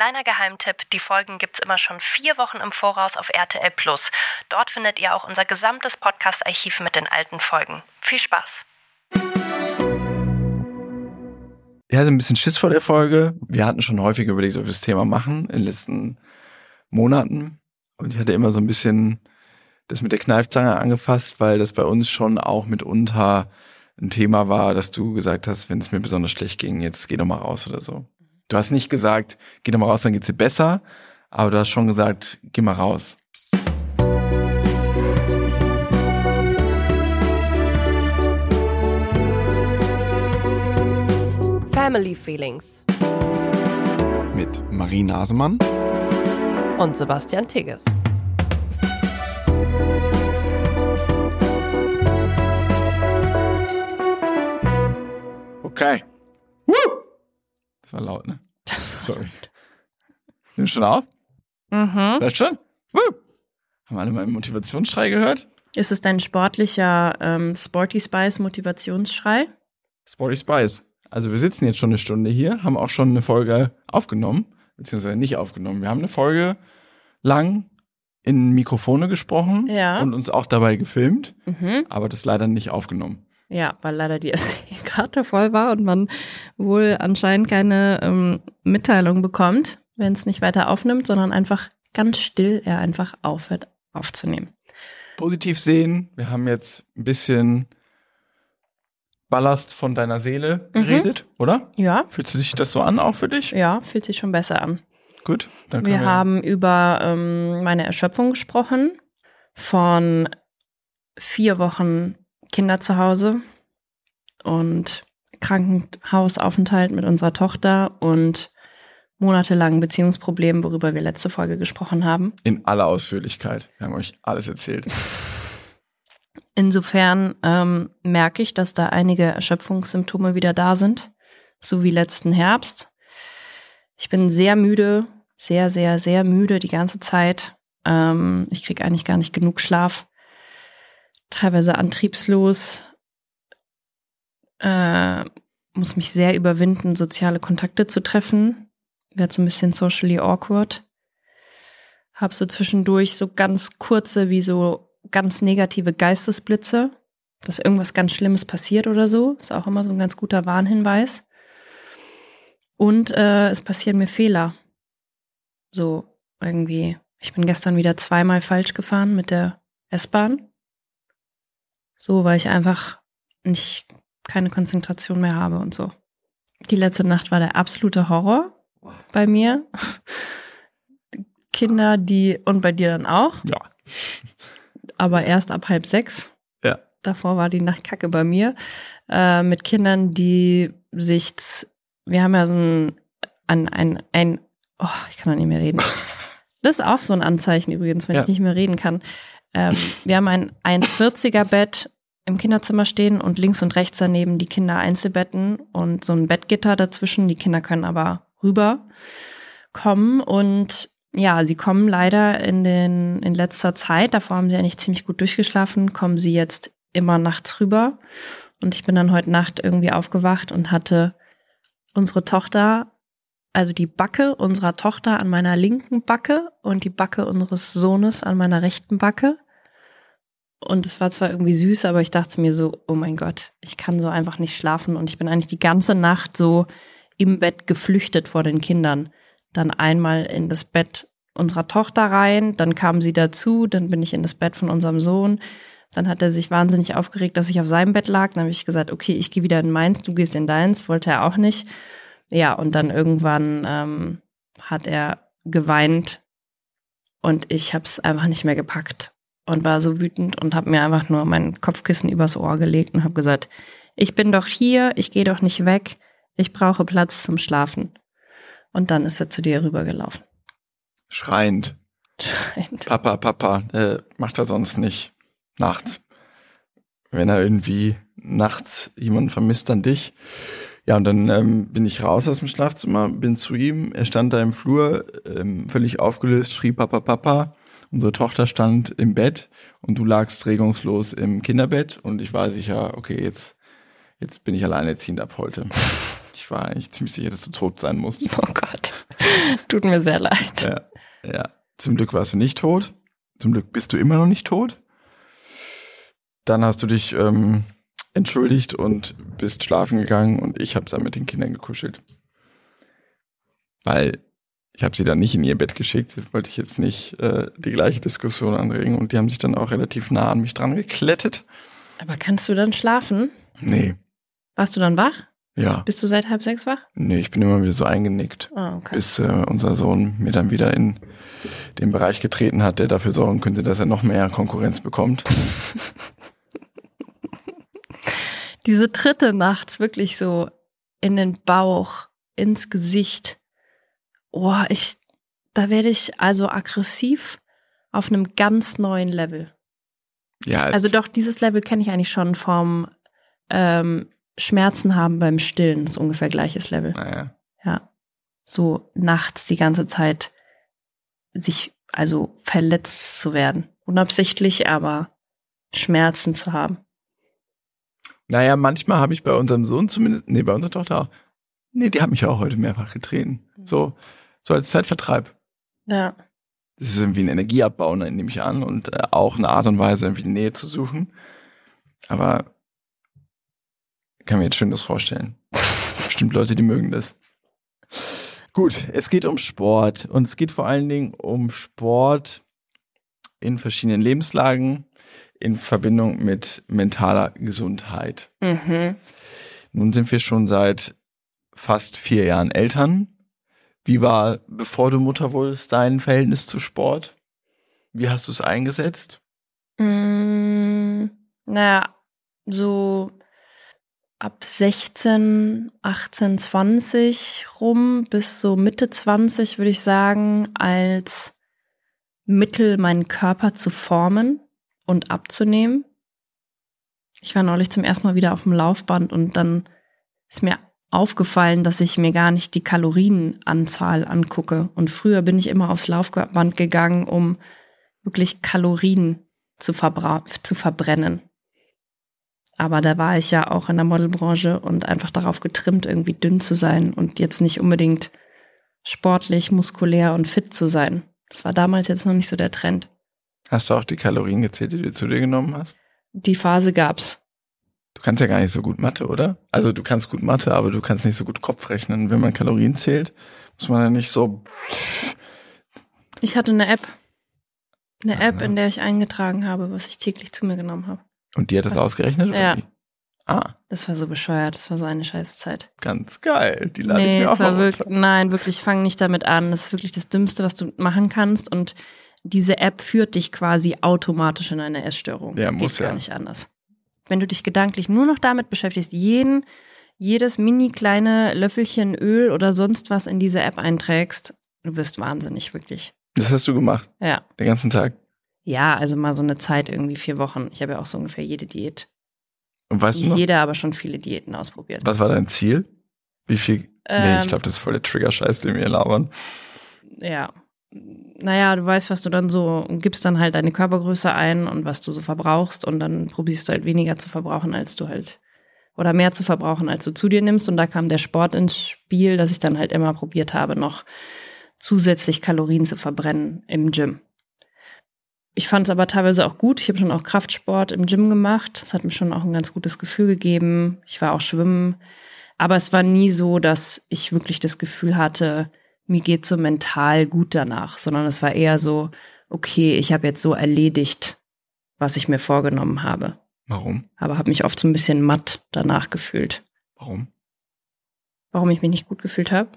Kleiner Geheimtipp, die Folgen gibt's immer schon vier Wochen im Voraus auf RTL Plus. Dort findet ihr auch unser gesamtes Podcast-Archiv mit den alten Folgen. Viel Spaß! Ich hatte ein bisschen Schiss vor der Folge. Wir hatten schon häufig überlegt, ob wir das Thema machen in den letzten Monaten. Und ich hatte immer so ein bisschen das mit der Kneifzange angefasst, weil das bei uns schon auch mitunter ein Thema war, dass du gesagt hast, wenn es mir besonders schlecht ging, jetzt geh doch mal raus oder so. Du hast nicht gesagt, geh doch mal raus, dann geht's dir besser, aber du hast schon gesagt, geh mal raus. Family Feelings Mit Marie Nasemann und Sebastian Tigges. Okay. Das war laut, ne? Sorry. Nimm schon auf? Mhm. Hört schon? Woo! Haben alle meinen Motivationsschrei gehört? Ist es dein sportlicher ähm, Sporty Spice Motivationsschrei? Sporty Spice. Also wir sitzen jetzt schon eine Stunde hier, haben auch schon eine Folge aufgenommen, beziehungsweise nicht aufgenommen. Wir haben eine Folge lang in Mikrofone gesprochen Ja. und uns auch dabei gefilmt, Mhm. aber das leider nicht aufgenommen. Ja, weil leider die SD-Karte voll war und man wohl anscheinend keine ähm, Mitteilung bekommt, wenn es nicht weiter aufnimmt, sondern einfach ganz still er einfach aufhört aufzunehmen. Positiv sehen, wir haben jetzt ein bisschen Ballast von deiner Seele Mhm. geredet, oder? Ja, Fühlt sich das so an, auch für dich? ja, fühlt sich schon besser an. Gut, dann können Wir wir, haben über ähm, meine Erschöpfung gesprochen, von vier Wochen Kinder zu Hause und Krankenhausaufenthalt mit unserer Tochter und monatelangen Beziehungsproblemen, worüber wir letzte Folge gesprochen haben. in aller Ausführlichkeit. Wir haben euch alles erzählt. Insofern ähm, merke ich, dass da einige Erschöpfungssymptome wieder da sind, so wie letzten Herbst. Ich bin sehr müde, sehr, sehr, sehr müde die ganze Zeit. Ähm, ich kriege eigentlich gar nicht genug Schlaf, teilweise antriebslos, äh, muss mich sehr überwinden, soziale Kontakte zu treffen. Werd so ein bisschen socially awkward. Hab so zwischendurch so ganz kurze, wie so ganz negative Geistesblitze, dass irgendwas ganz Schlimmes passiert oder so. Ist auch immer so ein ganz guter Warnhinweis. Und äh, es passieren mir Fehler. So irgendwie. Ich bin gestern wieder zweimal falsch gefahren mit der S-Bahn. So, weil ich einfach nicht keine Konzentration mehr habe und so. Die letzte Nacht war der absolute Horror bei mir. Kinder, die und bei dir dann auch Ja. aber erst ab halb sechs. Ja. Davor war die Nacht kacke bei mir. Äh, mit Kindern, die sich, wir haben ja so ein, ein, ein, ein oh, ich kann doch nicht mehr reden. Das ist auch so ein Anzeichen übrigens, wenn Ja. ich nicht mehr reden kann. Ähm, wir haben ein 1,40er Bett im Kinderzimmer stehen und links und rechts daneben die Kinder Einzelbetten und so ein Bettgitter dazwischen. Die Kinder können aber rüber kommen und ja, sie kommen leider in den in letzter Zeit, davor haben sie eigentlich ziemlich gut durchgeschlafen, kommen sie jetzt immer nachts rüber und ich bin dann heute Nacht irgendwie aufgewacht und hatte unsere Tochter, also die Backe unserer Tochter an meiner linken Backe und die Backe unseres Sohnes an meiner rechten Backe. Und es war zwar irgendwie süß, aber ich dachte mir so, oh mein Gott, ich kann so einfach nicht schlafen und ich bin eigentlich die ganze Nacht so im Bett geflüchtet vor den Kindern. Dann einmal in das Bett unserer Tochter rein, dann kam sie dazu, dann bin ich in das Bett von unserem Sohn. Dann hat er sich wahnsinnig aufgeregt, dass ich auf seinem Bett lag. Dann habe ich gesagt, okay, ich gehe wieder in meins, du gehst in deins. Wollte er auch nicht. Ja, und dann irgendwann ähm, hat er geweint und ich habe es einfach nicht mehr gepackt und war so wütend und habe mir einfach nur mein Kopfkissen übers Ohr gelegt und habe gesagt, ich bin doch hier, ich gehe doch nicht weg, ich brauche Platz zum Schlafen. Und dann ist er zu dir rübergelaufen. Schreiend. Schreiend. Papa, Papa, äh, macht er sonst nicht. Nachts. Wenn er irgendwie nachts jemanden vermisst, dann dich. Ja, und dann ähm, bin ich raus aus dem Schlafzimmer, bin zu ihm. Er stand da im Flur, ähm, völlig aufgelöst, schrie Papa, Papa. Unsere Tochter stand im Bett und du lagst regungslos im Kinderbett und ich war sicher, okay, jetzt, jetzt bin ich alleinerziehend ab heute. Ich war eigentlich ziemlich sicher, dass du tot sein musst. Oh Gott. Tut mir sehr leid. Ja, ja. Zum Glück warst du nicht tot. Zum Glück bist du immer noch nicht tot. Dann hast du dich ähm, entschuldigt und bist schlafen gegangen und ich habe dann mit den Kindern gekuschelt. Weil ich habe sie dann nicht in ihr Bett geschickt, wollte ich jetzt nicht äh, die gleiche Diskussion anregen und die haben sich dann auch relativ nah an mich dran geklettet. Aber kannst du dann schlafen? Nee, Warst du dann wach? ja, Bist du seit halb sechs wach? nee, ich bin immer wieder so eingenickt, Ah, okay. bis äh, unser Sohn mir dann wieder in den Bereich getreten hat, der dafür sorgen könnte, dass er noch mehr Konkurrenz bekommt. Diese Tritte nachts wirklich so in den Bauch, ins Gesicht. Oh, ich, da werde ich also aggressiv auf einem ganz neuen Level. Ja, Also doch, dieses Level kenne ich eigentlich schon vom ähm, Schmerzen haben beim Stillen. Das ist ungefähr gleiches Level. Naja. Ja. So nachts die ganze Zeit sich, also verletzt zu werden. Unabsichtlich, aber Schmerzen zu haben. Naja, manchmal habe ich bei unserem Sohn zumindest, nee, bei unserer Tochter auch. Nee, die hat mich auch heute mehrfach getreten. So, so als Zeitvertreib. Ja. Das ist irgendwie ein Energieabbau, ne, nehme ich an, und äh, auch eine Art und Weise, irgendwie Nähe zu suchen. Aber ich kann mir jetzt schön das vorstellen. Bestimmt Leute, die mögen das. Gut, es geht um Sport und es geht vor allen Dingen um Sport in verschiedenen Lebenslagen in Verbindung mit mentaler Gesundheit. Mhm. Nun sind wir schon seit fast vier Jahren Eltern. Wie war, bevor du Mutter wurdest, dein Verhältnis zu Sport? Wie hast du es eingesetzt? Mm, naja, so ab 16, 18, 20 rum bis so Mitte 20 würde ich sagen, als Mittel, meinen Körper zu formen und abzunehmen. Ich war neulich zum ersten Mal wieder auf dem Laufband und dann ist mir aufgefallen, dass ich mir gar nicht die Kalorienanzahl angucke. Und früher bin ich immer aufs Laufband gegangen, um wirklich Kalorien zu, zu verbrennen. Aber da war ich ja auch in der Modelbranche und einfach darauf getrimmt, irgendwie dünn zu sein und jetzt nicht unbedingt sportlich, muskulär und fit zu sein. Das war damals jetzt noch nicht so der Trend. Hast du auch die Kalorien gezählt, die du zu dir genommen hast? Die Phase gab's. Du kannst ja gar nicht so gut Mathe, oder? Also du kannst gut Mathe, aber du kannst nicht so gut Kopf rechnen. Wenn man Kalorien zählt, muss man ja nicht so. Ich hatte eine App. Eine Aha. App, in der ich eingetragen habe, was ich täglich zu mir genommen habe. Und die hat das ausgerechnet? Ja. wie? Ah, Das war so bescheuert, das war so eine Scheißzeit. ganz geil. Die lade ich Nee, mir auch es war mal wirklich, nein, wirklich, fang nicht damit an. Das ist wirklich das Dümmste, was du machen kannst. Und diese App führt dich quasi automatisch in eine Essstörung. Ja, muss Geht gar ja. nicht anders. Wenn du dich gedanklich nur noch damit beschäftigst, jeden, jedes mini kleine Löffelchen Öl oder sonst was in diese App einträgst, du wirst wahnsinnig, wirklich. Das hast du gemacht, Ja. den ganzen Tag. Ja, also mal so eine Zeit, irgendwie vier Wochen. Ich habe ja auch so ungefähr jede Diät. Und weißt du noch, jeder, aber schon viele Diäten ausprobiert. was war dein Ziel? Wie viel? nee, Ähm, ich glaube, das ist voll der Trigger-Scheiß, den wir labern. ja. Naja, du weißt, was du dann so, gibst dann halt deine Körpergröße ein und was du so verbrauchst und dann probierst du halt weniger zu verbrauchen, als du halt, oder mehr zu verbrauchen, als du zu dir nimmst. Und da kam der Sport ins Spiel, dass ich dann halt immer probiert habe, noch zusätzlich Kalorien zu verbrennen im Gym. Ich fand es aber teilweise auch gut. Ich habe schon auch Kraftsport im Gym gemacht. Das hat mir schon auch ein ganz gutes Gefühl gegeben. Ich war auch schwimmen. Aber es war nie so, dass ich wirklich das Gefühl hatte, mir geht so mental gut danach, sondern es war eher so, okay, ich habe jetzt so erledigt, was ich mir vorgenommen habe. Warum? Aber habe mich oft so ein bisschen matt danach gefühlt. Warum? Warum ich mich nicht gut gefühlt habe?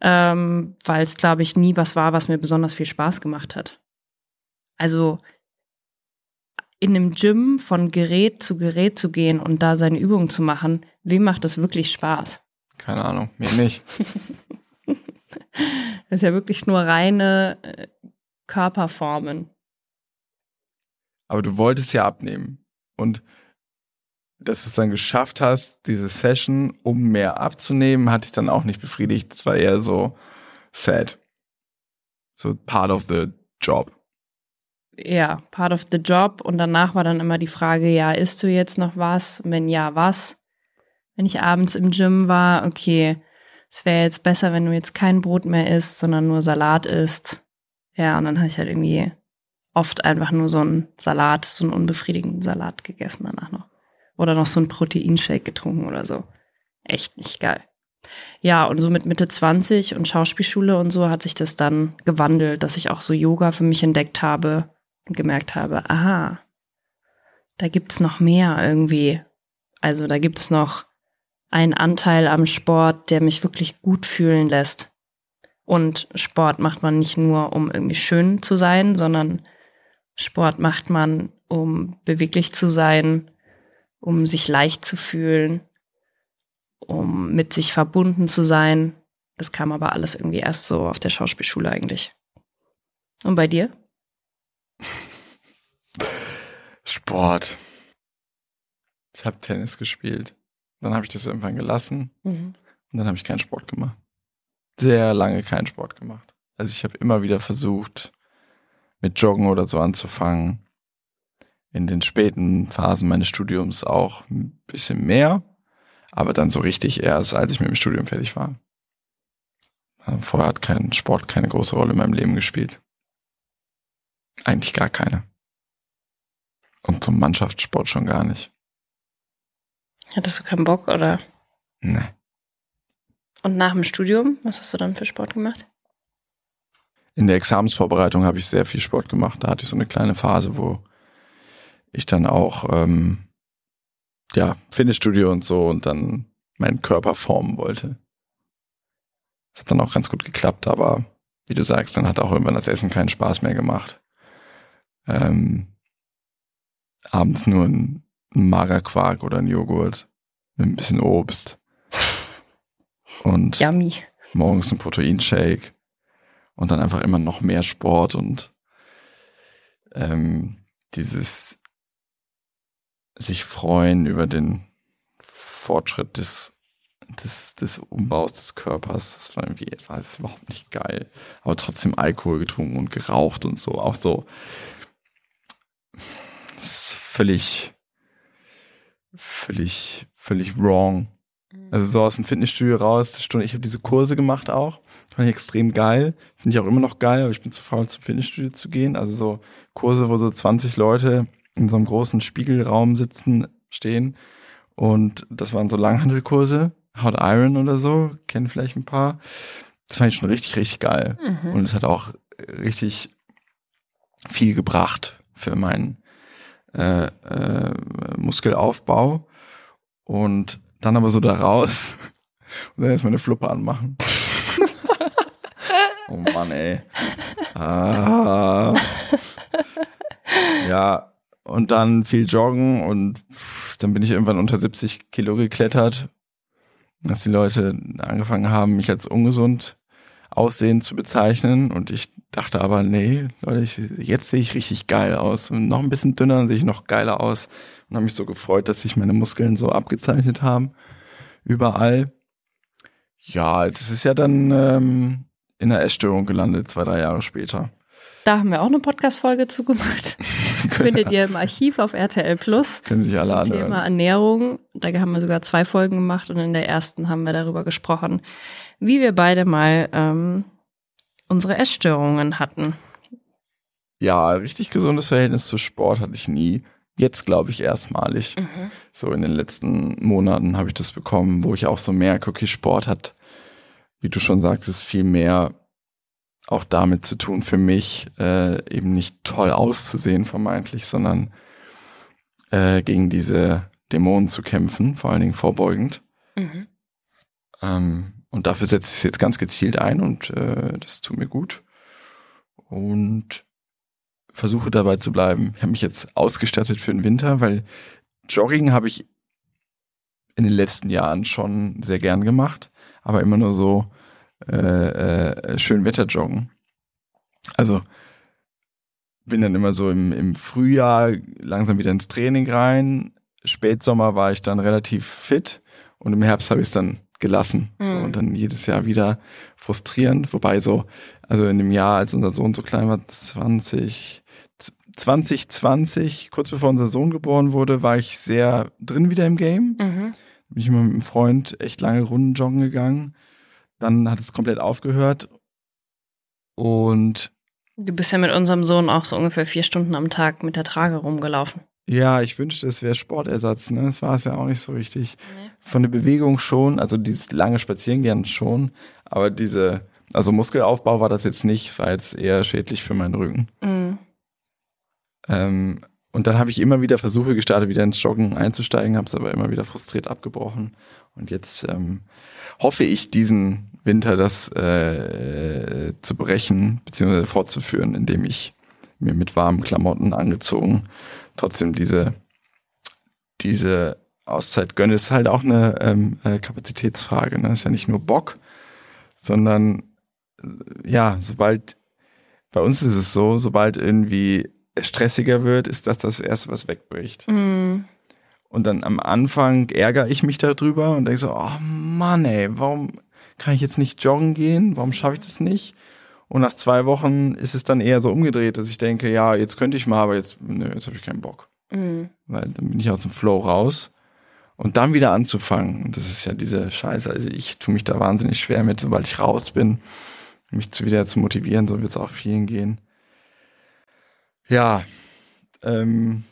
Ähm, Weil es, glaube ich, nie was war, was mir besonders viel Spaß gemacht hat. Also in einem Gym von Gerät zu Gerät zu gehen und da seine Übungen zu machen, wem macht das wirklich Spaß? Keine Ahnung, mir nicht. Das ist ja wirklich nur reine äh, Körperformen. Aber du wolltest ja abnehmen. Und dass du es dann geschafft hast, diese Session, um mehr abzunehmen, hat dich dann auch nicht befriedigt. Es war eher so sad. So part of the job. Ja, part of the job. Und danach war dann immer die Frage, ja, isst du jetzt noch was? Wenn ja, was? wenn ich abends im Gym war, okay, es wäre jetzt besser, wenn du jetzt kein Brot mehr isst, sondern nur Salat isst. Ja, und dann habe ich halt irgendwie oft einfach nur so einen Salat, so einen unbefriedigenden Salat gegessen danach noch. Oder noch so einen Proteinshake getrunken oder so. Echt nicht geil. Ja, und so mit Mitte 20 und Schauspielschule und so hat sich das dann gewandelt, dass ich auch so Yoga für mich entdeckt habe und gemerkt habe, aha, da gibt's noch mehr irgendwie. Also da gibt's noch einen Anteil am Sport, der mich wirklich gut fühlen lässt. Und Sport macht man nicht nur, um irgendwie schön zu sein, sondern Sport macht man, um beweglich zu sein, um sich leicht zu fühlen, um mit sich verbunden zu sein. Das kam aber alles irgendwie erst so auf der Schauspielschule eigentlich. Und bei dir? Sport. Ich habe Tennis gespielt. Dann habe ich das irgendwann gelassen mhm. und dann habe ich keinen Sport gemacht. Sehr lange keinen Sport gemacht. Also ich habe immer wieder versucht, mit Joggen oder so anzufangen. In den späten Phasen meines Studiums auch ein bisschen mehr, aber dann so richtig erst, als ich mit dem Studium fertig war. Vorher hat kein Sport keine große Rolle in meinem Leben gespielt. Eigentlich gar keine. Und zum Mannschaftssport schon gar nicht. Hattest du keinen Bock oder? Nee. Und nach dem Studium, was hast du dann für Sport gemacht? In der Examensvorbereitung habe ich sehr viel Sport gemacht. Da hatte ich so eine kleine Phase, wo ich dann auch ähm, ja Fitnessstudio und so und dann meinen Körper formen wollte. Das hat dann auch ganz gut geklappt, aber wie du sagst, dann hat auch irgendwann das Essen keinen Spaß mehr gemacht. Ähm, abends nur ein, ein Magerquark oder ein Joghurt mit ein bisschen Obst. Und Yummy. morgens ein Proteinshake und dann einfach immer noch mehr Sport und ähm, dieses sich freuen über den Fortschritt des, des, des Umbaus des Körpers. Das war irgendwie war das überhaupt nicht geil. Aber trotzdem Alkohol getrunken und geraucht und so. Auch so. Das ist völlig, völlig, völlig wrong. Also so aus dem Fitnessstudio raus, Stunde, ich habe diese Kurse gemacht auch. Fand ich extrem geil. Finde ich auch immer noch geil, aber ich bin zu faul, zum Fitnessstudio zu gehen. Also so Kurse, wo so 20 Leute in so einem großen Spiegelraum sitzen, stehen. Und das waren so Langhandelkurse, Hot Iron oder so, kennen vielleicht ein paar. Das fand ich schon richtig, richtig geil. Mhm. Und es hat auch richtig viel gebracht für meinen äh, äh, Muskelaufbau. Und dann aber so da raus und dann erstmal eine Fluppe anmachen. oh Mann, ey. Ah. Ja, und dann viel joggen und dann bin ich irgendwann unter 70 Kilo geklettert, dass die Leute angefangen haben, mich als ungesund aussehen zu bezeichnen und ich dachte aber, nee, Leute, ich, jetzt sehe ich richtig geil aus und noch ein bisschen dünner dann sehe ich noch geiler aus und habe mich so gefreut, dass sich meine Muskeln so abgezeichnet haben überall. Ja, das ist ja dann ähm, in der Essstörung gelandet, zwei, drei Jahre später. Da haben wir auch eine Podcast-Folge zugemacht. Findet ihr im Archiv auf RTL Plus. Können sich alle zum anhören. Thema Ernährung. Da haben wir sogar zwei Folgen gemacht und in der ersten haben wir darüber gesprochen, wie wir beide mal ähm, unsere Essstörungen hatten. Ja, richtig gesundes Verhältnis zu Sport hatte ich nie. Jetzt glaube ich erstmalig. Mhm. So in den letzten Monaten habe ich das bekommen, wo ich auch so merke, okay, Sport hat, wie du schon sagst, ist viel mehr auch damit zu tun für mich, äh, eben nicht toll auszusehen vermeintlich, sondern äh, gegen diese Dämonen zu kämpfen, vor allen Dingen vorbeugend. Mhm. Ähm, und dafür setze ich es jetzt ganz gezielt ein und äh, das tut mir gut. Und versuche dabei zu bleiben. Ich habe mich jetzt ausgestattet für den Winter, weil Jogging habe ich in den letzten Jahren schon sehr gern gemacht, aber immer nur so äh, äh, schön Wetter joggen. Also bin dann immer so im, im Frühjahr langsam wieder ins Training rein. Spätsommer war ich dann relativ fit und im Herbst habe ich es dann gelassen. Mhm. So, und dann jedes Jahr wieder frustrierend. Wobei so, also in dem Jahr, als unser Sohn so klein war, 20, 2020, kurz bevor unser Sohn geboren wurde, war ich sehr drin wieder im Game. Mhm bin ich mal mit einem Freund echt lange Runden joggen gegangen. Dann hat es komplett aufgehört. Und Du bist ja mit unserem Sohn auch so ungefähr vier Stunden am Tag mit der Trage rumgelaufen. Ja, ich wünschte, es wäre Sportersatz. Ne? Das war es ja auch nicht so richtig. Von der Bewegung schon, also dieses lange Spazierengehen schon, aber diese, also Muskelaufbau war das jetzt nicht, war jetzt eher schädlich für meinen Rücken. Mhm. Ähm, und dann habe ich immer wieder Versuche gestartet, wieder ins Joggen einzusteigen, habe es aber immer wieder frustriert abgebrochen. Und jetzt ähm, hoffe ich, diesen Winter das äh, zu brechen, beziehungsweise fortzuführen, indem ich mir mit warmen Klamotten angezogen trotzdem diese, diese Auszeit gönne. Ist halt auch eine ähm, äh, Kapazitätsfrage. Ne? Ist ja nicht nur Bock, sondern äh, ja, sobald bei uns ist es so, sobald irgendwie es stressiger wird, ist das das Erste, was wegbricht. Mhm. Und dann am Anfang ärgere ich mich darüber und denke so, oh Mann, ey, warum kann ich jetzt nicht joggen gehen? Warum schaffe ich das nicht? Und nach zwei Wochen ist es dann eher so umgedreht, dass ich denke, ja, jetzt könnte ich mal, aber jetzt, nö, jetzt habe ich keinen Bock. Mhm. Weil dann bin ich aus dem Flow raus. Und dann wieder anzufangen, das ist ja diese Scheiße. Also ich tue mich da wahnsinnig schwer mit, sobald ich raus bin, mich zu wieder zu motivieren, so wird es auch vielen gehen. Ja, ähm,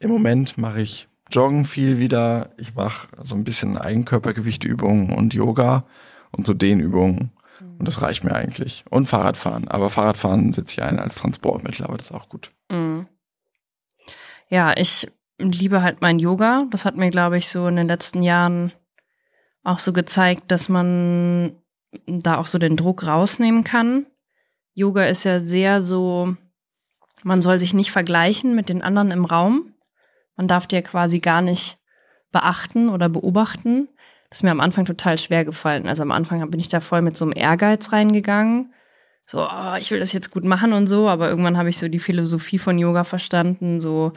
im Moment mache ich Joggen viel wieder. Ich mache so ein bisschen Eigenkörpergewichtübungen und Yoga und so Dehnübungen. Und das reicht mir eigentlich. Und Fahrradfahren. Aber Fahrradfahren setze ich ein als Transportmittel, aber das ist auch gut. Mhm. Ja, ich liebe halt mein Yoga. Das hat mir, glaube ich, so in den letzten Jahren auch so gezeigt, dass man da auch so den Druck rausnehmen kann. Yoga ist ja sehr so, man soll sich nicht vergleichen mit den anderen im Raum. Man darf dir quasi gar nicht beachten oder beobachten. Das ist mir am Anfang total schwer gefallen. Also am Anfang bin ich da voll mit so einem Ehrgeiz reingegangen. So, oh, ich will das jetzt gut machen und so, aber irgendwann habe ich so die Philosophie von Yoga verstanden, so,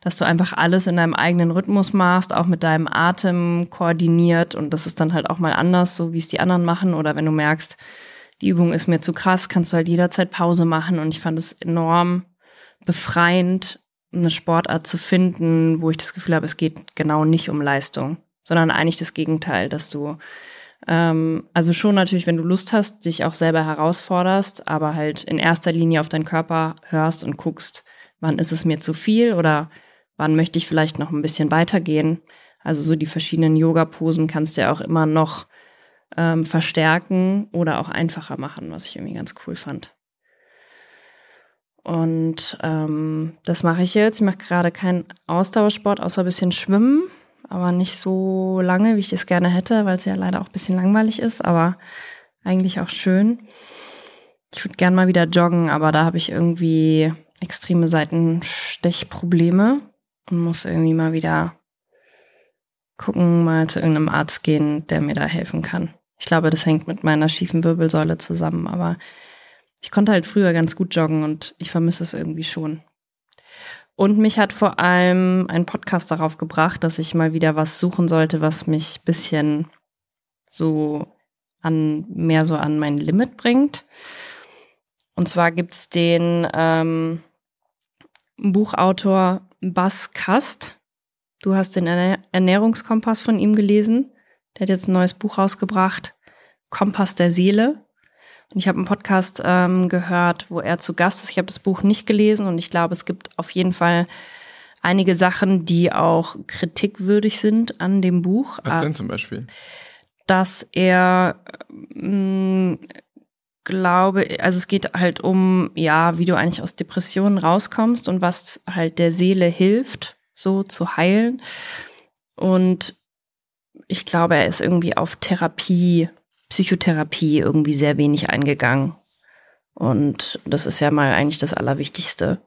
dass du einfach alles in deinem eigenen Rhythmus machst, auch mit deinem Atem koordiniert und das ist dann halt auch mal anders, so wie es die anderen machen oder wenn du merkst, die Übung ist mir zu krass, kannst du halt jederzeit Pause machen und ich fand es enorm befreiend, eine Sportart zu finden, wo ich das Gefühl habe, es geht genau nicht um Leistung, sondern eigentlich das Gegenteil, dass du ähm, also schon natürlich, wenn du Lust hast, dich auch selber herausforderst, aber halt in erster Linie auf deinen Körper hörst und guckst, wann ist es mir zu viel oder wann möchte ich vielleicht noch ein bisschen weitergehen. Also so die verschiedenen Yoga-Posen kannst du ja auch immer noch ähm, verstärken oder auch einfacher machen, was ich irgendwie ganz cool fand. Und ähm, das mache ich jetzt. Ich mache gerade keinen Ausdauersport, außer ein bisschen Schwimmen, aber nicht so lange, wie ich es gerne hätte, weil es ja leider auch ein bisschen langweilig ist, aber eigentlich auch schön. Ich würde gerne mal wieder joggen, aber da habe ich irgendwie extreme Seitenstechprobleme und muss irgendwie mal wieder gucken, mal zu irgendeinem Arzt gehen, der mir da helfen kann. Ich glaube, das hängt mit meiner schiefen Wirbelsäule zusammen, aber ich konnte halt früher ganz gut joggen und ich vermisse es irgendwie schon. Und mich hat vor allem ein Podcast darauf gebracht, dass ich mal wieder was suchen sollte, was mich bisschen so an mehr so an mein Limit bringt. Und zwar gibt's den ähm, Buchautor Bas Kast. Du hast den Ernä- Ernährungskompass von ihm gelesen. Der hat jetzt ein neues Buch rausgebracht, Kompass der Seele. Und ich habe einen Podcast ähm, gehört, wo er zu Gast ist. Ich habe das Buch nicht gelesen und ich glaube, es gibt auf jeden Fall einige Sachen, die auch kritikwürdig sind an dem Buch. Was Ah, denn zum Beispiel? dass er mh, glaube, also es geht halt um, ja, wie du eigentlich aus Depressionen rauskommst und was halt der Seele hilft, so zu heilen. Und ich glaube, er ist irgendwie auf Therapie, Psychotherapie irgendwie sehr wenig eingegangen. Und das ist ja mal eigentlich das Allerwichtigste.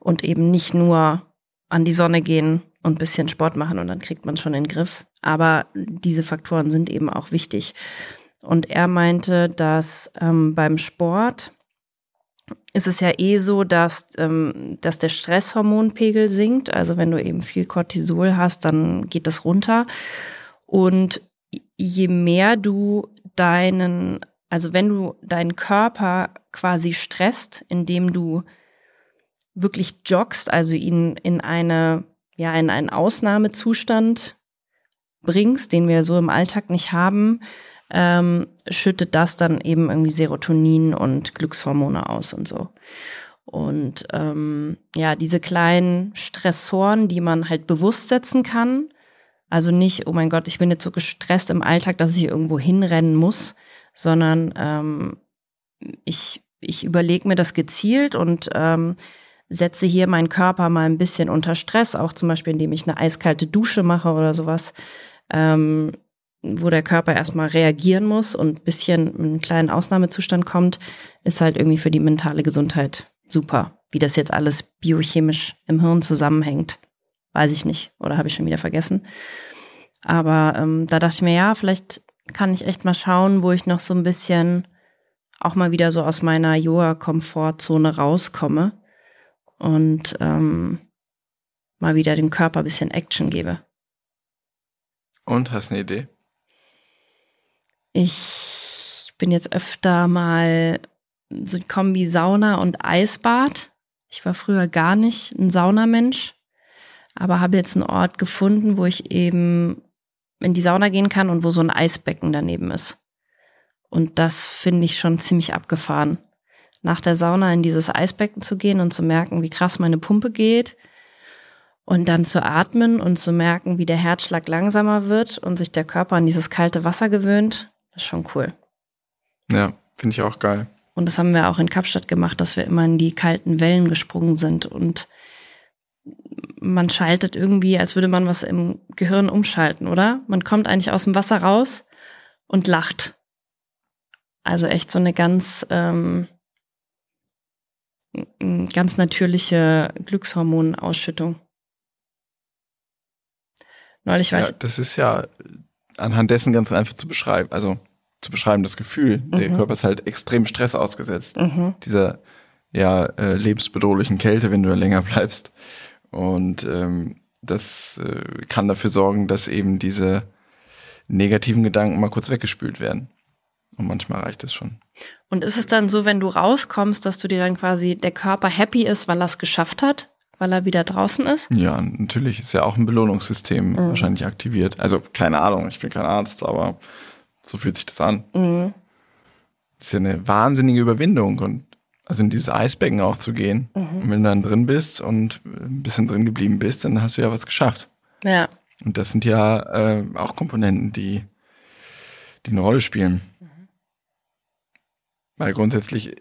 Und eben nicht nur an die Sonne gehen und bisschen Sport machen und dann kriegt man schon den Griff. Aber diese Faktoren sind eben auch wichtig. Und er meinte, dass ähm, beim Sport ist es ja eh so, dass, ähm, dass der Stresshormonpegel sinkt. Also wenn du eben viel Cortisol hast, dann geht das runter. Und je mehr du deinen, also wenn du deinen Körper quasi stresst, indem du wirklich joggst, also ihn in eine, ja, in einen Ausnahmezustand bringst, den wir so im Alltag nicht haben, ähm, schüttet das dann eben irgendwie Serotonin und Glückshormone aus und so. Und ähm, ja, diese kleinen Stressoren, die man halt bewusst setzen kann, also nicht, oh mein Gott, ich bin jetzt so gestresst im Alltag, dass ich irgendwo hinrennen muss, sondern ähm, ich, ich überlege mir das gezielt und ähm, setze hier meinen Körper mal ein bisschen unter Stress, auch zum Beispiel, indem ich eine eiskalte Dusche mache oder sowas, ähm, wo der Körper erstmal reagieren muss und ein bisschen in einen kleinen Ausnahmezustand kommt, ist halt irgendwie für die mentale Gesundheit super. Wie das jetzt alles biochemisch im Hirn zusammenhängt, weiß ich nicht oder habe ich schon wieder vergessen. Aber ähm, da dachte ich mir, ja, vielleicht kann ich echt mal schauen, wo ich noch so ein bisschen auch mal wieder so aus meiner Yoga-Komfortzone rauskomme und ähm, mal wieder dem Körper ein bisschen Action gebe. Und hast eine Idee? Ich bin jetzt öfter mal so die Kombi Sauna und Eisbad. Ich war früher gar nicht ein Saunamensch, aber habe jetzt einen Ort gefunden, wo ich eben in die Sauna gehen kann und wo so ein Eisbecken daneben ist. Und das finde ich schon ziemlich abgefahren. Nach der Sauna in dieses Eisbecken zu gehen und zu merken, wie krass meine Pumpe geht. Und dann zu atmen und zu merken, wie der Herzschlag langsamer wird und sich der Körper an dieses kalte Wasser gewöhnt. Das ist schon cool. Ja, finde ich auch geil. Und das haben wir auch in Kapstadt gemacht, dass wir immer in die kalten Wellen gesprungen sind und man schaltet irgendwie, als würde man was im Gehirn umschalten, oder? Man kommt eigentlich aus dem Wasser raus und lacht. Also echt so eine ganz, ähm, ganz natürliche Glückshormonausschüttung. Neulich war ja, ich. Das ist ja anhand dessen ganz einfach zu beschreiben. Also zu beschreiben, das Gefühl. Mhm. Der Körper ist halt extrem Stress ausgesetzt. Mhm. Dieser ja äh, lebensbedrohlichen Kälte, wenn du länger bleibst. Und ähm, das äh, kann dafür sorgen, dass eben diese negativen Gedanken mal kurz weggespült werden. Und manchmal reicht es schon. Und ist es dann so, wenn du rauskommst, dass du dir dann quasi der Körper happy ist, weil er es geschafft hat, weil er wieder draußen ist? Ja, natürlich. Ist ja auch ein Belohnungssystem mhm. wahrscheinlich aktiviert. Also keine Ahnung, ich bin kein Arzt, aber so fühlt sich das an. Mhm. Das ist ja eine wahnsinnige Überwindung und also in dieses Eisbecken auch zu gehen. Mhm. Und wenn du dann drin bist und ein bisschen drin geblieben bist, dann hast du ja was geschafft. Ja. Und das sind ja äh, auch Komponenten, die, die eine Rolle spielen. Mhm. Weil grundsätzlich,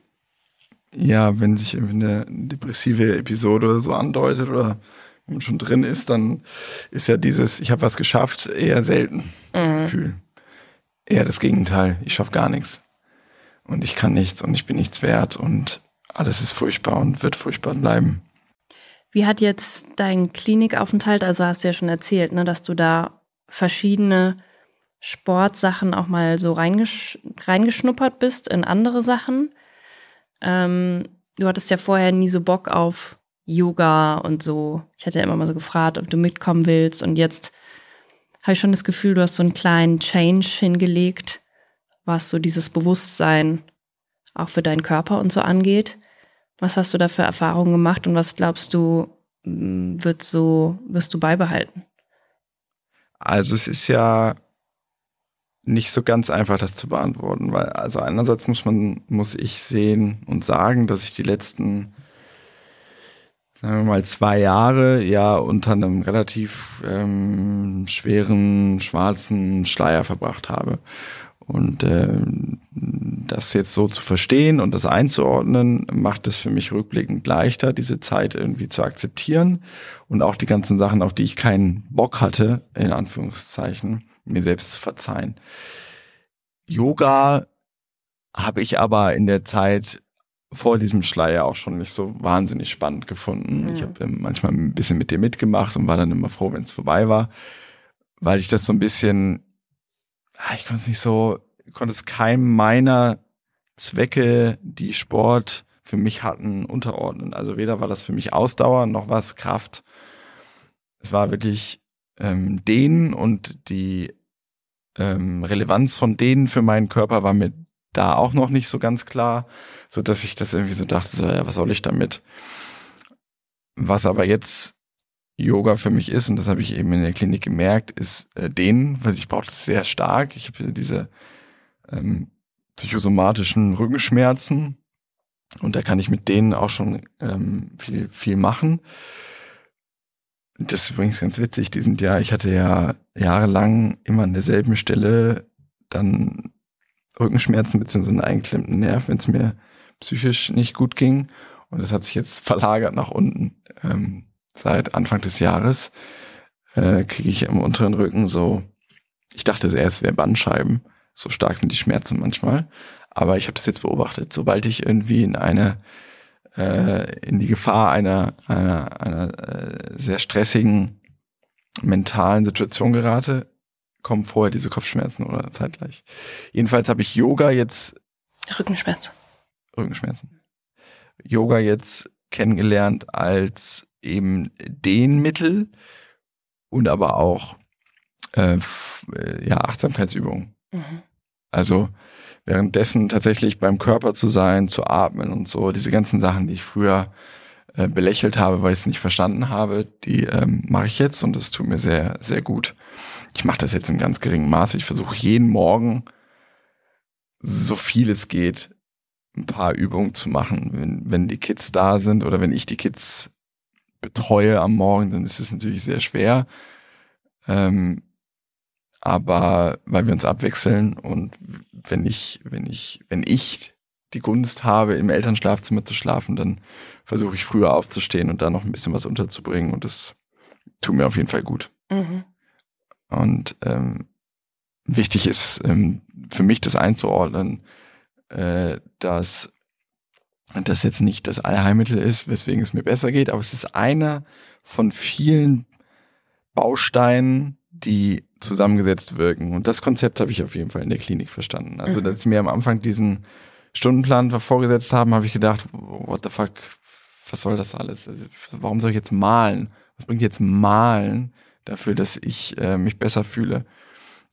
ja, wenn sich irgendwie eine depressive Episode oder so andeutet oder wenn man schon drin ist, dann ist ja dieses, ich habe was geschafft, eher selten. Mhm. Gefühl. Eher das Gegenteil, ich schaffe gar nichts und ich kann nichts und ich bin nichts wert und alles ist furchtbar und wird furchtbar bleiben. Wie hat jetzt dein Klinikaufenthalt, also hast du ja schon erzählt, ne, dass du da verschiedene Sportsachen auch mal so reingesch reingeschnuppert bist in andere Sachen. Ähm, du hattest ja vorher nie so Bock auf Yoga und so. Ich hatte ja immer mal so gefragt, ob du mitkommen willst. Und jetzt habe ich schon das Gefühl, du hast so einen kleinen Change hingelegt was so dieses Bewusstsein auch für deinen Körper und so angeht. Was hast du da für Erfahrungen gemacht und was glaubst du, mm, wird so, wirst du beibehalten? Also es ist ja nicht so ganz einfach, das zu beantworten, weil also einerseits muss man, muss ich sehen und sagen, dass ich die letzten, sagen wir mal, zwei Jahre ja unter einem relativ ähm, schweren schwarzen Schleier verbracht habe. Und äh, das jetzt so zu verstehen und das einzuordnen, macht es für mich rückblickend leichter, diese Zeit irgendwie zu akzeptieren und auch die ganzen Sachen, auf die ich keinen Bock hatte, in Anführungszeichen, mir selbst zu verzeihen. Yoga habe ich aber in der Zeit vor diesem Schleier auch schon nicht so wahnsinnig spannend gefunden. Mhm. Ich habe manchmal ein bisschen mit dir mitgemacht und war dann immer froh, wenn es vorbei war, weil ich das so ein bisschen Ah, ich konnte es nicht so, konnte es keinem meiner Zwecke, die Sport für mich hatten, unterordnen. Also weder war das für mich Ausdauer noch was Kraft. Es war wirklich ähm, denen und die ähm, Relevanz von denen für meinen Körper war mir da auch noch nicht so ganz klar, so dass ich das irgendwie so dachte, so, ja, was soll ich damit? Was aber jetzt Yoga für mich ist, und das habe ich eben in der Klinik gemerkt, ist äh, Dehnen, weil ich brauche das sehr stark. Ich habe diese ähm, psychosomatischen Rückenschmerzen und da kann ich mit denen auch schon ähm, viel, viel machen. Das ist übrigens ganz witzig. Die sind ja, ich hatte ja jahrelang immer an derselben Stelle dann Rückenschmerzen bzw. einen eingeklemmten Nerv, wenn es mir psychisch nicht gut ging. Und das hat sich jetzt verlagert nach unten. Ähm, seit Anfang des Jahres äh, kriege ich im unteren Rücken so, ich dachte es wäre Bandscheiben. So stark sind die Schmerzen manchmal. Aber ich habe es jetzt beobachtet. Sobald ich irgendwie in eine äh, in die Gefahr einer einer, einer äh, sehr stressigen mentalen Situation gerate, kommen vorher diese Kopfschmerzen oder zeitgleich. Jedenfalls habe ich Yoga jetzt Rückenschmerzen. Rückenschmerzen. Yoga jetzt kennengelernt als eben Dehnmittel und aber auch äh, äh, ja, Achtsamkeitsübungen. Mhm. Also währenddessen tatsächlich beim Körper zu sein, zu atmen und so, diese ganzen Sachen, die ich früher äh, belächelt habe, weil ich es nicht verstanden habe, die ähm, mache ich jetzt und das tut mir sehr, sehr gut. Ich mache das jetzt in ganz geringem Maße. Ich versuche jeden Morgen, so viel es geht, ein paar Übungen zu machen. Wenn, wenn die Kids da sind oder wenn ich die Kids betreue am Morgen, dann ist es natürlich sehr schwer. Ähm, aber weil wir uns abwechseln und wenn ich, wenn ich, wenn ich die Gunst habe, im Elternschlafzimmer zu schlafen, dann versuche ich früher aufzustehen und da noch ein bisschen was unterzubringen und das tut mir auf jeden Fall gut. Mhm. Und ähm, wichtig ist ähm, für mich das einzuordnen, äh, dass das jetzt nicht das Allheilmittel ist, weswegen es mir besser geht, aber es ist einer von vielen Bausteinen, die zusammengesetzt wirken. Und das Konzept habe ich auf jeden Fall in der Klinik verstanden. Also, mhm. als mir am Anfang diesen Stundenplan vorgesetzt haben, habe ich gedacht, what the fuck, was soll das alles? Also, warum soll ich jetzt malen? Was bringt jetzt malen dafür, dass ich äh, mich besser fühle?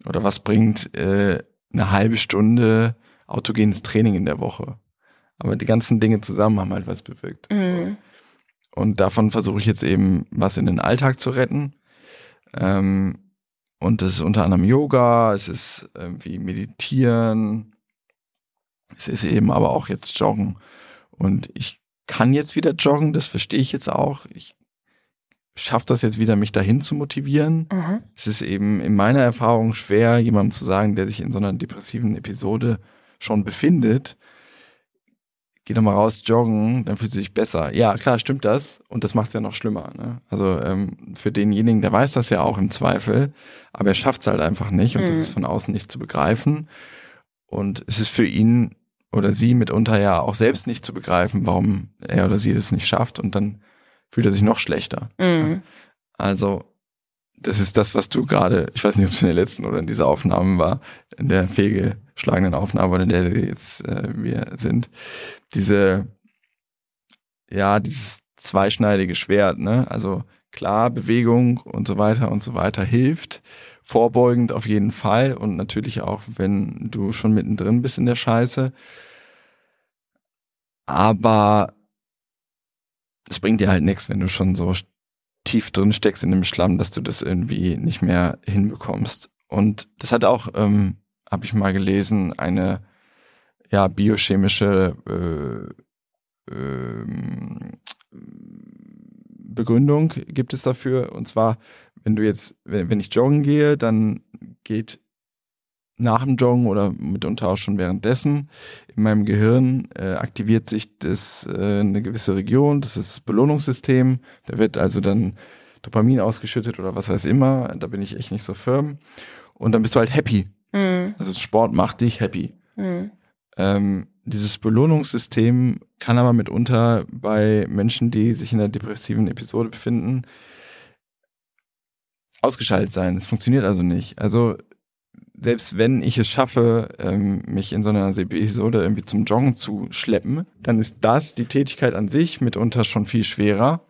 Oder was bringt äh, eine halbe Stunde autogenes Training in der Woche? Aber die ganzen Dinge zusammen haben halt was bewirkt. Mhm. Und davon versuche ich jetzt eben was in den Alltag zu retten. Ähm, und das ist unter anderem Yoga, es ist irgendwie Meditieren, es ist eben aber auch jetzt Joggen. Und ich kann jetzt wieder joggen, das verstehe ich jetzt auch. Ich schaffe das jetzt wieder, mich dahin zu motivieren. Mhm. Es ist eben in meiner Erfahrung schwer, jemandem zu sagen, der sich in so einer depressiven Episode schon befindet, geh doch mal raus joggen, dann fühlt sie sich besser. Ja, klar, stimmt das. Und das macht es ja noch schlimmer. Ne? Also ähm, für denjenigen, der weiß das ja auch im Zweifel, aber er schafft es halt einfach nicht und mhm. das ist von außen nicht zu begreifen. Und es ist für ihn oder sie mitunter ja auch selbst nicht zu begreifen, warum er oder sie das nicht schafft und dann fühlt er sich noch schlechter. Mhm. Also das ist das, was du gerade, ich weiß nicht, ob es in der letzten oder in dieser Aufnahme war, in der fehlgeschlagenen Aufnahme, in der jetzt äh, wir sind, diese, ja, dieses zweischneidige Schwert, ne? Also klar, Bewegung und so weiter und so weiter hilft, vorbeugend auf jeden Fall und natürlich auch, wenn du schon mittendrin bist in der Scheiße. Aber es bringt dir halt nichts, wenn du schon so tief drin steckst in dem Schlamm, dass du das irgendwie nicht mehr hinbekommst. Und das hat auch, ähm, habe ich mal gelesen, eine ja biochemische äh, äh, Begründung gibt es dafür. Und zwar, wenn du jetzt, wenn, wenn ich joggen gehe, dann geht nach dem Joggen oder mitunter auch schon währenddessen in meinem Gehirn äh, aktiviert sich das äh, eine gewisse Region, das ist das Belohnungssystem. Da wird also dann Dopamin ausgeschüttet oder was weiß immer. Da bin ich echt nicht so firm. Und dann bist du halt happy. Mhm. Also Sport macht dich happy. Mhm. Ähm, dieses Belohnungssystem kann aber mitunter bei Menschen, die sich in einer depressiven Episode befinden, ausgeschaltet sein. Es funktioniert also nicht. Also selbst wenn ich es schaffe, ähm, mich in so einer Episode irgendwie zum Joggen zu schleppen, dann ist das die Tätigkeit an sich mitunter schon viel schwerer,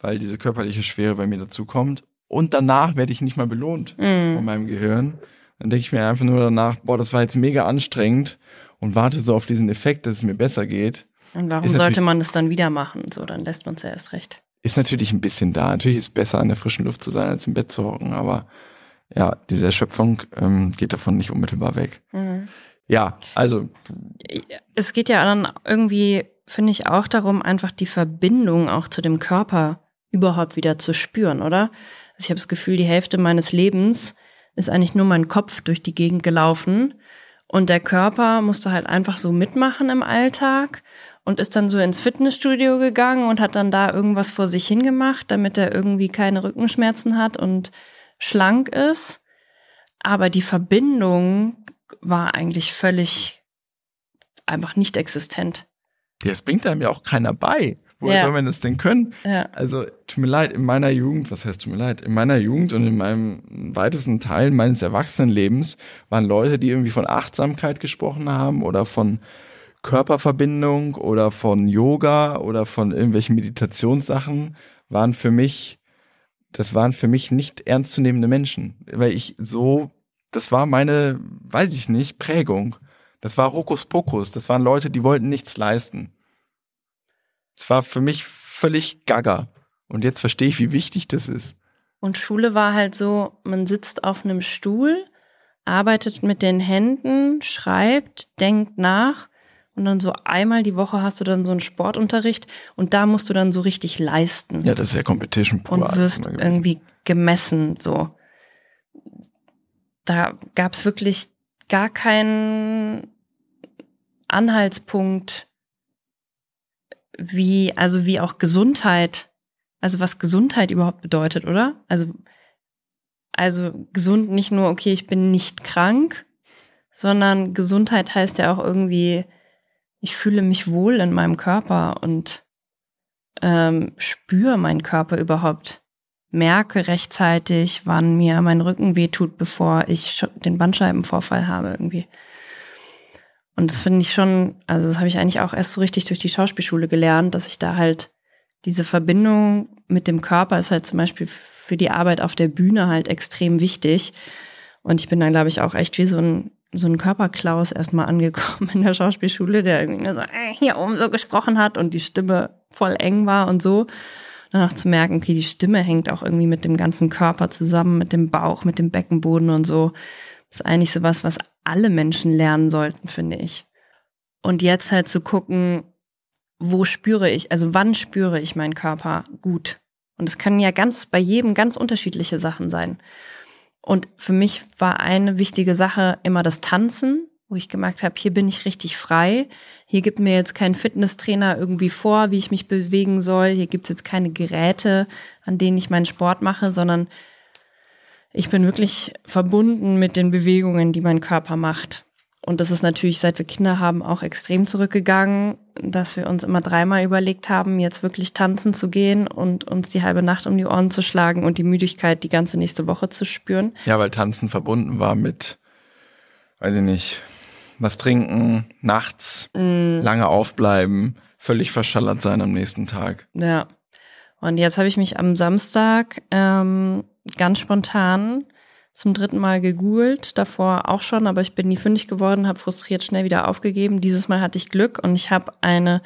weil diese körperliche Schwere bei mir dazukommt. Und danach werde ich nicht mal belohnt mm. von meinem Gehirn. Dann denke ich mir einfach nur danach, boah, das war jetzt mega anstrengend und warte so auf diesen Effekt, dass es mir besser geht. Und warum sollte man das dann wieder machen? So, dann lässt man es ja erst recht. ist natürlich ein bisschen da. Natürlich ist es besser, an der frischen Luft zu sein, als im Bett zu hocken, aber ja, diese Erschöpfung ähm, geht davon nicht unmittelbar weg. Mhm. Ja, also. Es geht ja dann irgendwie, finde ich, auch darum, einfach die Verbindung auch zu dem Körper überhaupt wieder zu spüren, oder? Also ich habe das Gefühl, die Hälfte meines Lebens ist eigentlich nur mein Kopf durch die Gegend gelaufen und der Körper musste halt einfach so mitmachen im Alltag und ist dann so ins Fitnessstudio gegangen und hat dann da irgendwas vor sich hingemacht, damit er irgendwie keine Rückenschmerzen hat und schlank ist. Aber die Verbindung war eigentlich völlig einfach nicht existent. Ja, es bringt einem ja auch keiner bei. Woher ja. soll man das denn können? Ja. Also, tut mir leid, in meiner Jugend, was heißt tut mir leid, in meiner Jugend und in meinem weitesten Teil meines Erwachsenenlebens waren Leute, die irgendwie von Achtsamkeit gesprochen haben oder von Körperverbindung oder von Yoga oder von irgendwelchen Meditationssachen waren für mich, das waren für mich nicht ernstzunehmende Menschen, weil ich so, das war meine, weiß ich nicht, Prägung. Das war Hokuspokus. Das waren Leute, die wollten nichts leisten. Es war für mich völlig gaga. Und jetzt verstehe ich, wie wichtig das ist. Und Schule war halt so, man sitzt auf einem Stuhl, arbeitet mit den Händen, schreibt, denkt nach und dann so einmal die Woche hast du dann so einen Sportunterricht und da musst du dann so richtig leisten. Ja, das ist ja Competition pur. Und wirst irgendwie gemessen, so. Da gab es wirklich gar keinen Anhaltspunkt, wie, also wie auch Gesundheit, also was Gesundheit überhaupt bedeutet, oder? Also, also gesund nicht nur, okay, ich bin nicht krank, sondern Gesundheit heißt ja auch irgendwie, ich fühle mich wohl in meinem Körper und ähm, spüre meinen Körper überhaupt. Merke rechtzeitig, wann mir mein Rücken wehtut, bevor ich den Bandscheibenvorfall habe irgendwie. Und das finde ich schon, also das habe ich eigentlich auch erst so richtig durch die Schauspielschule gelernt, dass ich da halt diese Verbindung mit dem Körper ist halt zum Beispiel für die Arbeit auf der Bühne halt extrem wichtig. Und ich bin dann, glaube ich, auch echt wie so ein so ein Körperklaus erstmal angekommen in der Schauspielschule, der irgendwie nur so äh, hier oben so gesprochen hat und die Stimme voll eng war und so. Danach zu merken, okay, die Stimme hängt auch irgendwie mit dem ganzen Körper zusammen, mit dem Bauch, mit dem Beckenboden und so. Das ist eigentlich so was, was alle Menschen lernen sollten, finde ich. Und jetzt halt zu gucken, wo spüre ich, also wann spüre ich meinen Körper gut? Und es können ja ganz bei jedem ganz unterschiedliche Sachen sein. Und für mich war eine wichtige Sache immer das Tanzen, wo ich gemerkt habe, hier bin ich richtig frei. Hier gibt mir jetzt kein Fitnesstrainer irgendwie vor, wie ich mich bewegen soll. Hier gibt es jetzt keine Geräte, an denen ich meinen Sport mache, sondern ich bin wirklich verbunden mit den Bewegungen, die mein Körper macht. Und das ist natürlich, seit wir Kinder haben, auch extrem zurückgegangen, dass wir uns immer dreimal überlegt haben, jetzt wirklich tanzen zu gehen und uns die halbe Nacht um die Ohren zu schlagen und die Müdigkeit die ganze nächste Woche zu spüren. Ja, weil Tanzen verbunden war mit, weiß ich nicht, was trinken, nachts, mm. lange aufbleiben, völlig verschallert sein am nächsten Tag. Ja. Und jetzt habe ich mich am Samstag ähm, ganz spontan zum dritten Mal gegoogelt, davor auch schon, aber ich bin nie fündig geworden, habe frustriert schnell wieder aufgegeben. Dieses Mal hatte ich Glück und ich habe eine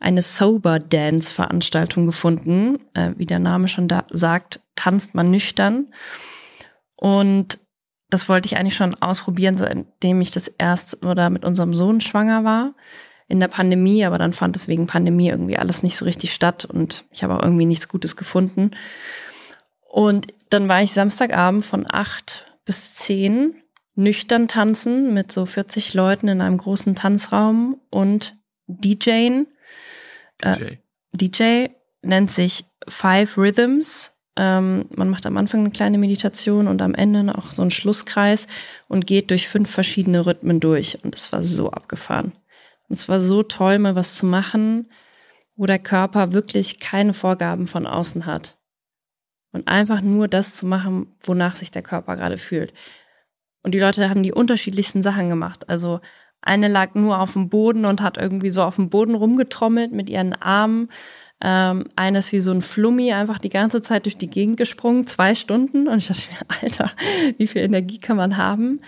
eine Sober Dance Veranstaltung gefunden, äh, wie der Name schon da sagt, tanzt man nüchtern. Und das wollte ich eigentlich schon ausprobieren, seitdem ich das erst oder mit unserem Sohn schwanger war in der Pandemie, aber dann fand es wegen Pandemie irgendwie alles nicht so richtig statt und ich habe auch irgendwie nichts Gutes gefunden. Und dann war ich Samstagabend von acht bis zehn nüchtern tanzen mit so 40 Leuten in einem großen Tanzraum und DJen. DJ. Äh, DJ nennt sich Five Rhythms. Ähm, man macht am Anfang eine kleine Meditation und am Ende noch so einen Schlusskreis und geht durch fünf verschiedene Rhythmen durch. Und es war so abgefahren. Und es war so toll, mal was zu machen, wo der Körper wirklich keine Vorgaben von außen hat und einfach nur das zu machen, wonach sich der Körper gerade fühlt. Und die Leute haben die unterschiedlichsten Sachen gemacht. Also eine lag nur auf dem Boden und hat irgendwie so auf dem Boden rumgetrommelt mit ihren Armen. Ähm, eine ist wie so ein Flummi einfach die ganze Zeit durch die Gegend gesprungen, zwei Stunden. Und ich dachte mir, Alter, wie viel Energie kann man haben?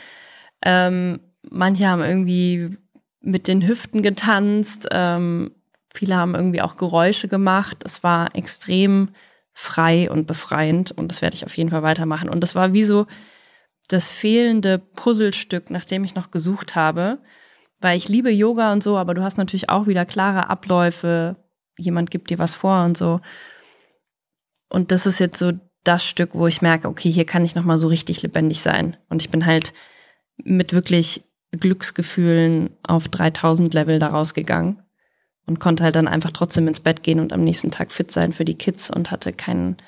Ähm, manche haben irgendwie mit den Hüften getanzt. Ähm, Viele haben irgendwie auch Geräusche gemacht. Es war extrem frei und befreiend und das werde ich auf jeden Fall weitermachen. Und das war wie so das fehlende Puzzlestück, nach dem ich noch gesucht habe, weil ich liebe Yoga und so, aber du hast natürlich auch wieder klare Abläufe. Jemand gibt dir was vor und so. Und das ist jetzt so das Stück, wo ich merke, okay, hier kann ich noch mal so richtig lebendig sein. Und ich bin halt mit wirklich Glücksgefühlen auf 3000 Level daraus gegangen und konnte halt dann einfach trotzdem ins Bett gehen und am nächsten Tag fit sein für die Kids und hatte keinen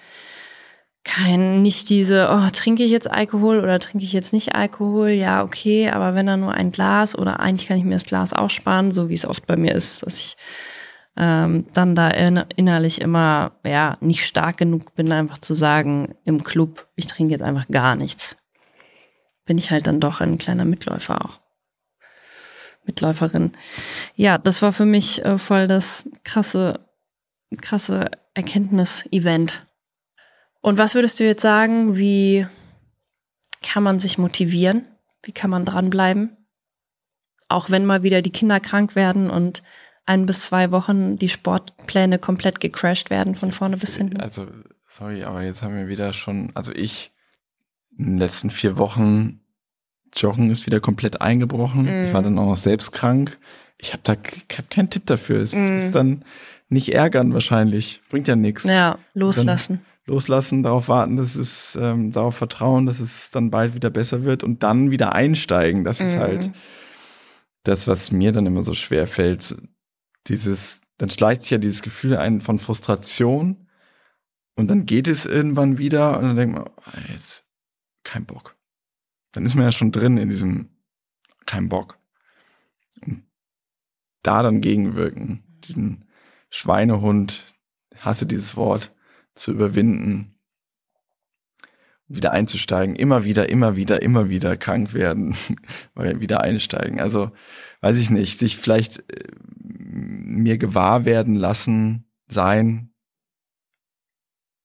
kein, nicht diese, oh, trinke ich jetzt Alkohol oder trinke ich jetzt nicht Alkohol? Ja, okay, aber wenn dann nur ein Glas oder eigentlich kann ich mir das Glas auch sparen, so wie es oft bei mir ist, dass ich ähm, dann da innerlich immer, ja, nicht stark genug bin, einfach zu sagen, im Club, ich trinke jetzt einfach gar nichts. Bin ich halt dann doch ein kleiner Mitläufer auch. Mitläuferin. Ja, das war für mich äh, voll das krasse, krasse Erkenntnis-Event. Und was würdest du jetzt sagen, wie kann man sich motivieren? Wie kann man dranbleiben? Auch wenn mal wieder die Kinder krank werden und ein bis zwei Wochen die Sportpläne komplett gecrashed werden von vorne bis hinten. Also, sorry, aber jetzt haben wir wieder schon, also ich in den letzten vier Wochen Joggen ist wieder komplett eingebrochen. Mm. Ich war dann auch noch selbst krank. Ich habe da ich hab keinen Tipp dafür. Es mm. ist dann nicht ärgern wahrscheinlich. Bringt ja nichts. Ja, loslassen. Loslassen, darauf warten, dass es, ähm, darauf vertrauen, dass es dann bald wieder besser wird und dann wieder einsteigen. Das mm. ist halt das, was mir dann immer so schwer fällt. Dieses, dann schleicht sich ja dieses Gefühl ein von Frustration und dann geht es irgendwann wieder und dann denkt man, oh, jetzt kein Bock dann ist man ja schon drin in diesem kein Bock. Und da dann gegenwirken, diesen Schweinehund, hasse dieses Wort, zu überwinden, wieder einzusteigen, immer wieder, immer wieder, immer wieder krank werden, weil wieder einsteigen. Also, weiß ich nicht, sich vielleicht äh, mir gewahr werden lassen, sein,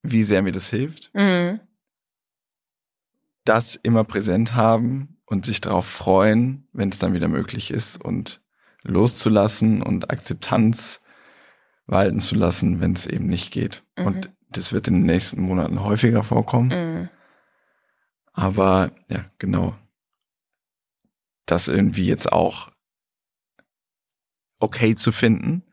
wie sehr mir das hilft. Mhm das immer präsent haben und sich darauf freuen, wenn es dann wieder möglich ist und loszulassen und Akzeptanz walten zu lassen, wenn es eben nicht geht. Mhm. Und das wird in den nächsten Monaten häufiger vorkommen. Mhm. Aber ja, genau. Das irgendwie jetzt auch okay zu finden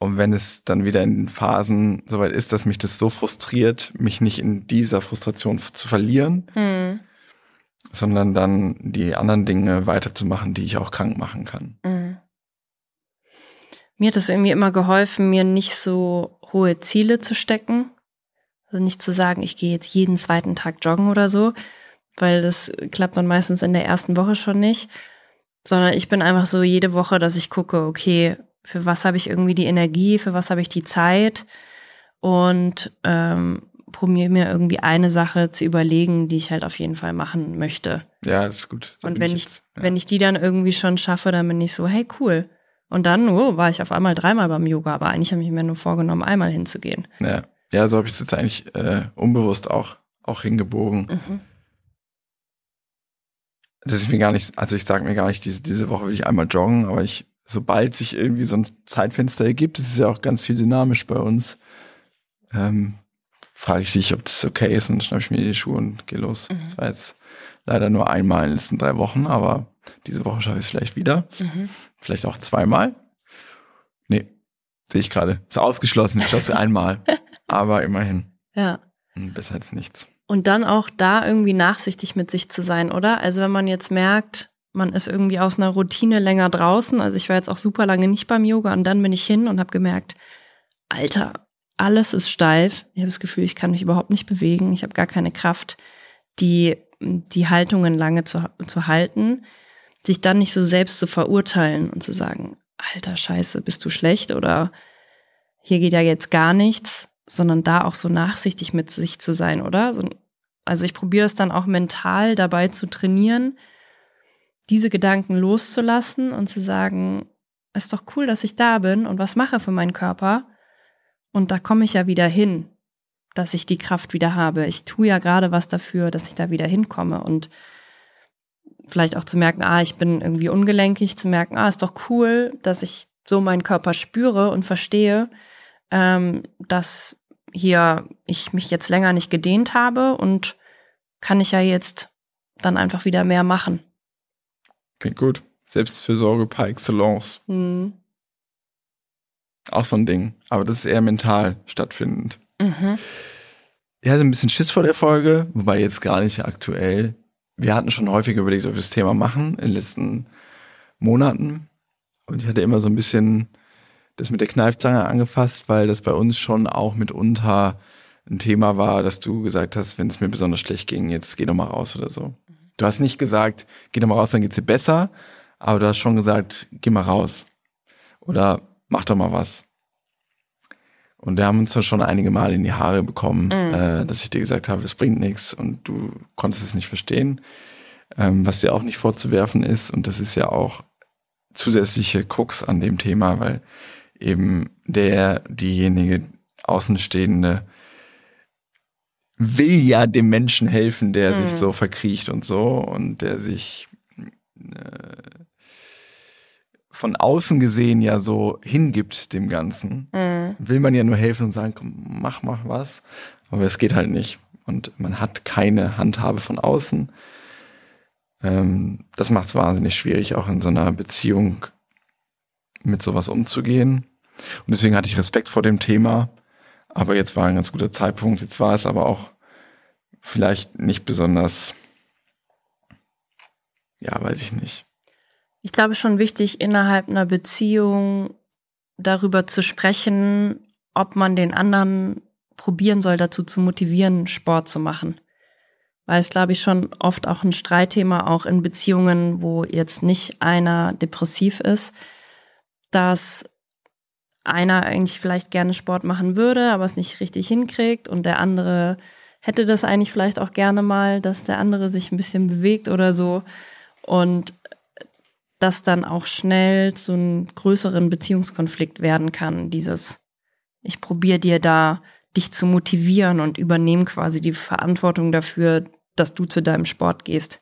und wenn es dann wieder in Phasen soweit ist, dass mich das so frustriert, mich nicht in dieser Frustration zu verlieren, mhm. sondern dann die anderen Dinge weiterzumachen, die ich auch krank machen kann. Mhm. Mir hat es irgendwie immer geholfen, mir nicht so hohe Ziele zu stecken. Also nicht zu sagen, ich gehe jetzt jeden zweiten Tag joggen oder so, weil das klappt dann meistens in der ersten Woche schon nicht. Sondern ich bin einfach so jede Woche, dass ich gucke, okay, für was habe ich irgendwie die Energie, für was habe ich die Zeit und ähm, probiere mir irgendwie eine Sache zu überlegen, die ich halt auf jeden Fall machen möchte. Ja, das ist gut. Da und wenn ich, jetzt, ja. wenn ich die dann irgendwie schon schaffe, dann bin ich so, hey, cool. Und dann oh, war ich auf einmal dreimal beim Yoga, aber eigentlich habe ich mir nur vorgenommen, einmal hinzugehen. Ja, ja so habe ich es jetzt eigentlich äh, unbewusst auch, auch hingebogen. Mhm. Das ist mir gar nicht, also ich sage mir gar nicht, diese, diese Woche will ich einmal joggen, aber ich sobald sich irgendwie so ein Zeitfenster ergibt, es ist ja auch ganz viel dynamisch bei uns, ähm, frage ich dich, ob das okay ist und schnappe ich mir die Schuhe und gehe los. Mhm. Das war jetzt leider nur einmal in den letzten drei Wochen, aber diese Woche schaffe ich es vielleicht wieder. Mhm. Vielleicht auch zweimal. Nee, sehe ich gerade. Ist ausgeschlossen, ich schlosse einmal. aber immerhin. Ja. Besser als nichts. Und dann auch da irgendwie nachsichtig mit sich zu sein, oder? Also wenn man jetzt merkt, man ist irgendwie aus einer Routine länger draußen. Also ich war jetzt auch super lange nicht beim Yoga und dann bin ich hin und habe gemerkt, Alter, alles ist steif. Ich habe das Gefühl, ich kann mich überhaupt nicht bewegen. Ich habe gar keine Kraft, die, die Haltungen lange zu, zu halten. Sich dann nicht so selbst zu verurteilen und zu sagen, Alter, scheiße, bist du schlecht oder hier geht ja jetzt gar nichts, sondern da auch so nachsichtig mit sich zu sein, oder? Also ich probiere es dann auch mental dabei zu trainieren, diese Gedanken loszulassen und zu sagen, ist doch cool, dass ich da bin und was mache für meinen Körper. Und da komme ich ja wieder hin, dass ich die Kraft wieder habe. Ich tue ja gerade was dafür, dass ich da wieder hinkomme und vielleicht auch zu merken, ah, ich bin irgendwie ungelenkig, zu merken, ah, ist doch cool, dass ich so meinen Körper spüre und verstehe, ähm, dass hier ich mich jetzt länger nicht gedehnt habe und kann ich ja jetzt dann einfach wieder mehr machen. Klingt gut. Selbstfürsorge par excellence. Mhm. Auch so ein Ding. Aber das ist eher mental stattfindend. Mhm. Ich hatte ein bisschen Schiss vor der Folge, wobei jetzt gar nicht aktuell. Wir hatten schon häufig überlegt, ob wir das Thema machen in den letzten Monaten. Und ich hatte immer so ein bisschen das mit der Kneifzange angefasst, weil das bei uns schon auch mitunter ein Thema war, dass du gesagt hast, wenn es mir besonders schlecht ging, jetzt geh doch mal raus oder so. Du hast nicht gesagt, geh doch mal raus, dann geht's dir besser, aber du hast schon gesagt, geh mal raus. Oder mach doch mal was. Und wir haben uns dann schon einige Male in die Haare bekommen, Mhm. äh, dass ich dir gesagt habe, das bringt nichts und du konntest es nicht verstehen, ähm, was dir auch nicht vorzuwerfen ist. Und das ist ja auch zusätzliche Krux an dem Thema, weil eben der, diejenige Außenstehende will ja dem Menschen helfen, der Mhm. sich so verkriecht und so und der sich äh, von außen gesehen ja so hingibt dem Ganzen Mhm. will man ja nur helfen und sagen, komm, mach, mach was. Aber es geht halt nicht. Und man hat keine Handhabe von außen. Ähm, das macht es wahnsinnig schwierig, auch in so einer Beziehung mit sowas umzugehen. Und deswegen hatte ich Respekt vor dem Thema. Aber jetzt war ein ganz guter Zeitpunkt. Jetzt war es aber auch vielleicht nicht besonders, ja, weiß ich nicht. Ich glaube schon wichtig, innerhalb einer Beziehung darüber zu sprechen, ob man den anderen probieren soll, dazu zu motivieren, Sport zu machen. Weil es, glaube ich, schon oft auch ein Streitthema, auch in Beziehungen, wo jetzt nicht einer depressiv ist, dass einer eigentlich vielleicht gerne Sport machen würde, aber es nicht richtig hinkriegt und der andere hätte das eigentlich vielleicht auch gerne mal, dass der andere sich ein bisschen bewegt oder so. Und das dann auch schnell zu einem größeren Beziehungskonflikt werden kann. Dieses, ich probiere dir da, dich zu motivieren und übernehme quasi die Verantwortung dafür, dass du zu deinem Sport gehst.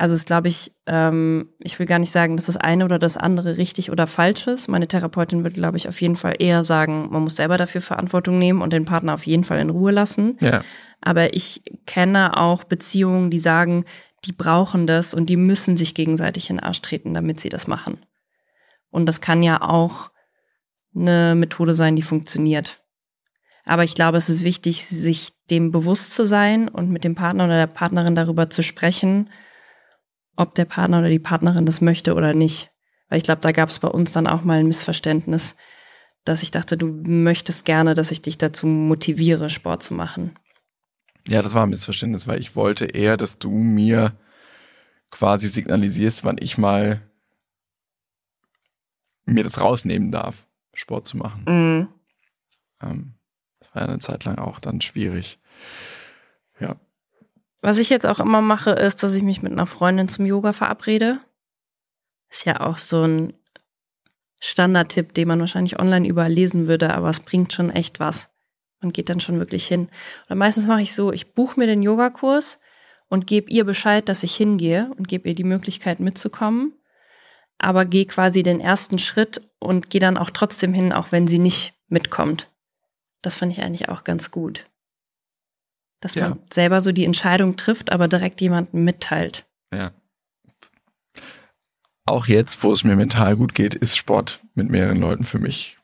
Also es glaube ich, ähm, ich will gar nicht sagen, dass das eine oder das andere richtig oder falsch ist. Meine Therapeutin würde, glaube ich, auf jeden Fall eher sagen, man muss selber dafür Verantwortung nehmen und den Partner auf jeden Fall in Ruhe lassen. Ja. Aber ich kenne auch Beziehungen, die sagen, die brauchen das und die müssen sich gegenseitig in den Arsch treten, damit sie das machen. Und das kann ja auch eine Methode sein, die funktioniert. Aber ich glaube, es ist wichtig, sich dem bewusst zu sein und mit dem Partner oder der Partnerin darüber zu sprechen, ob der Partner oder die Partnerin das möchte oder nicht. Weil ich glaube, da gab es bei uns dann auch mal ein Missverständnis, dass ich dachte, du möchtest gerne, dass ich dich dazu motiviere, Sport zu machen. Ja, das war ein Missverständnis, weil ich wollte eher, dass du mir quasi signalisierst, wann ich mal mir das rausnehmen darf, Sport zu machen. Mhm. Ähm, das war ja eine Zeit lang auch dann schwierig. Was ich jetzt auch immer mache, ist, dass ich mich mit einer Freundin zum Yoga verabrede. Ist ja auch so ein Standardtipp, den man wahrscheinlich online überall lesen würde, aber es bringt schon echt was. Man geht dann schon wirklich hin. Oder meistens mache ich so, ich buche mir den Yogakurs und gebe ihr Bescheid, dass ich hingehe und gebe ihr die Möglichkeit mitzukommen, aber gehe quasi den ersten Schritt und gehe dann auch trotzdem hin, auch wenn sie nicht mitkommt. Das finde ich eigentlich auch ganz gut. Dass man Ja. selber so die Entscheidung trifft, aber direkt jemanden mitteilt. Ja. Auch jetzt, wo es mir mental gut geht, ist Sport mit mehreren Leuten für mich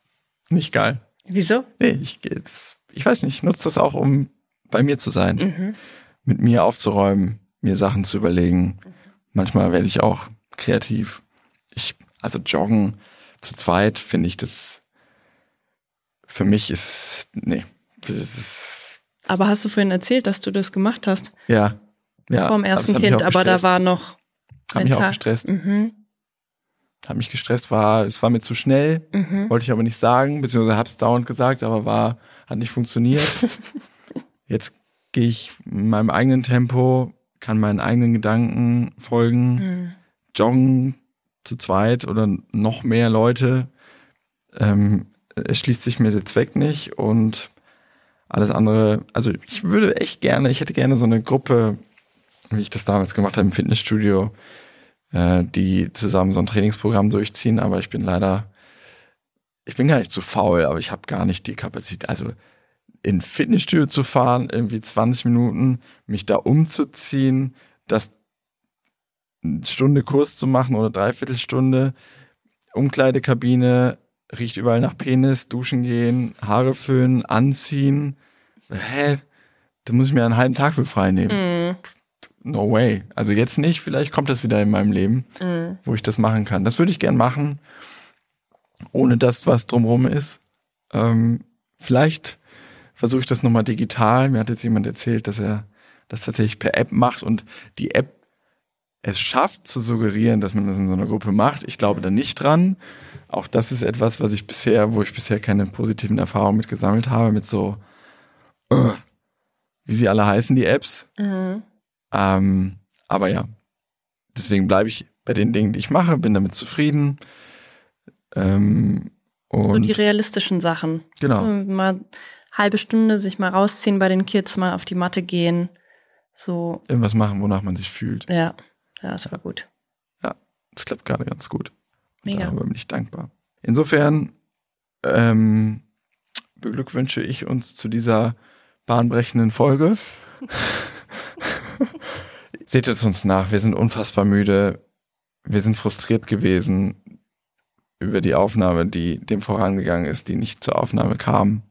nicht geil. Wieso? Nee, ich, das, ich weiß nicht, ich nutze das auch, um bei mir zu sein, Mhm. mit mir aufzuräumen, mir Sachen zu überlegen. Manchmal werde ich auch kreativ. Ich, also joggen zu zweit finde ich das, für mich ist, nee, das ist, Aber hast du vorhin erzählt, dass du das gemacht hast? ja. ja Vor dem ersten Kind, aber da war noch. Hat mich auch mental- gestresst. Mhm. Hat mich gestresst, war, es war mir zu schnell. Mhm. Wollte ich aber nicht sagen, beziehungsweise habe es dauernd gesagt, aber war, hat nicht funktioniert. Jetzt gehe ich in meinem eigenen Tempo, kann meinen eigenen Gedanken folgen, Mhm. joggen zu zweit oder noch mehr Leute. Ähm, es schließt sich mir der Zweck nicht und alles andere, also ich würde echt gerne, ich hätte gerne so eine Gruppe, wie ich das damals gemacht habe im Fitnessstudio, äh, die zusammen so ein Trainingsprogramm durchziehen, aber ich bin leider, ich bin gar nicht zu faul, aber ich habe gar nicht die Kapazität. Also in Fitnessstudio zu fahren, irgendwie 20 Minuten, mich da umzuziehen, das eine Stunde Kurs zu machen oder dreiviertel Stunde, Umkleidekabine, riecht überall nach Penis, duschen gehen, Haare föhnen, anziehen. Hä? Da muss ich mir einen halben Tag für frei nehmen. Mhm. No way. Also jetzt nicht, vielleicht kommt das wieder in meinem Leben, Mhm. wo ich das machen kann. Das würde ich gern machen, ohne das, was drumherum ist. Ähm, vielleicht versuche ich das nochmal digital. Mir hat jetzt jemand erzählt, dass er das tatsächlich per App macht und die App es schafft zu suggerieren, dass man das in so einer Gruppe macht. Ich glaube da nicht dran. Auch das ist etwas, was ich bisher, wo ich bisher keine positiven Erfahrungen mit gesammelt habe, mit so, äh, wie sie alle heißen, die Apps. Mhm. Ähm, aber ja, deswegen bleibe ich bei den Dingen, die ich mache, bin damit zufrieden. Ähm, So die realistischen Sachen. genau, Mhm, Mal halbe Stunde sich mal rausziehen bei den Kids, mal auf die Matte gehen. So, irgendwas machen, wonach man sich fühlt. ja. Ja, das war gut. Das klappt gerade ganz gut. Mega. Darüber bin ich dankbar. Insofern ähm, beglückwünsche ich uns zu dieser bahnbrechenden Folge. Seht es uns nach, wir sind unfassbar müde. Wir sind frustriert gewesen über die Aufnahme, die dem vorangegangen ist, die nicht zur Aufnahme kam.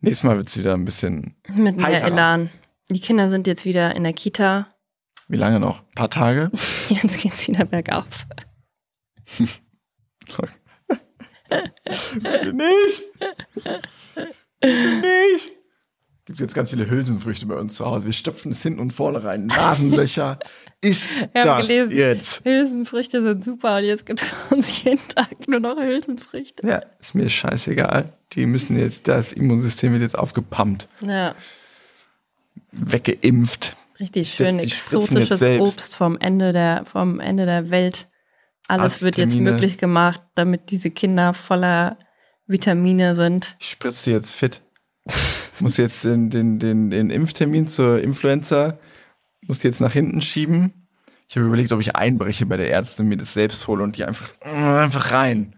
Nächstes Mal wird es wieder ein bisschen. Mit mehr Heiterer. Elan. Die Kinder sind jetzt wieder in der Kita. Wie lange noch? Ein paar Tage? Jetzt geht's wieder bergauf. nicht! nicht! Gibt jetzt ganz viele Hülsenfrüchte bei uns zu Hause. Wir stopfen es hinten und vorne rein. Nasenlöcher. Ist das gelesen, jetzt? Hülsenfrüchte sind super und jetzt gibt es uns jeden Tag nur noch Hülsenfrüchte. Ja, ist mir scheißegal. Die müssen jetzt, das Immunsystem wird jetzt aufgepumpt, Ja, weggeimpft. Richtig Ich schön exotisches. Obst vom Ende der, vom Ende der Welt. Alles wird jetzt möglich gemacht, damit diese Kinder voller Vitamine sind. Ich spritze jetzt fit. muss jetzt den, den, den, den Impftermin zur Influenza, muss die jetzt nach hinten schieben. Ich habe überlegt, ob ich einbreche bei der Ärztin, mir das selbst hole und die einfach, einfach rein.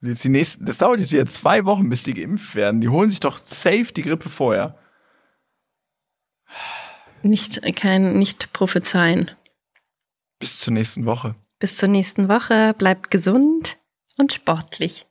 Und Jetzt die nächsten, das dauert jetzt wieder zwei Wochen, bis die geimpft werden. Die holen sich doch safe die Grippe vorher. Nicht, kein, nicht prophezeien. Bis zur nächsten Woche. Bis zur nächsten Woche. Bleibt gesund und sportlich.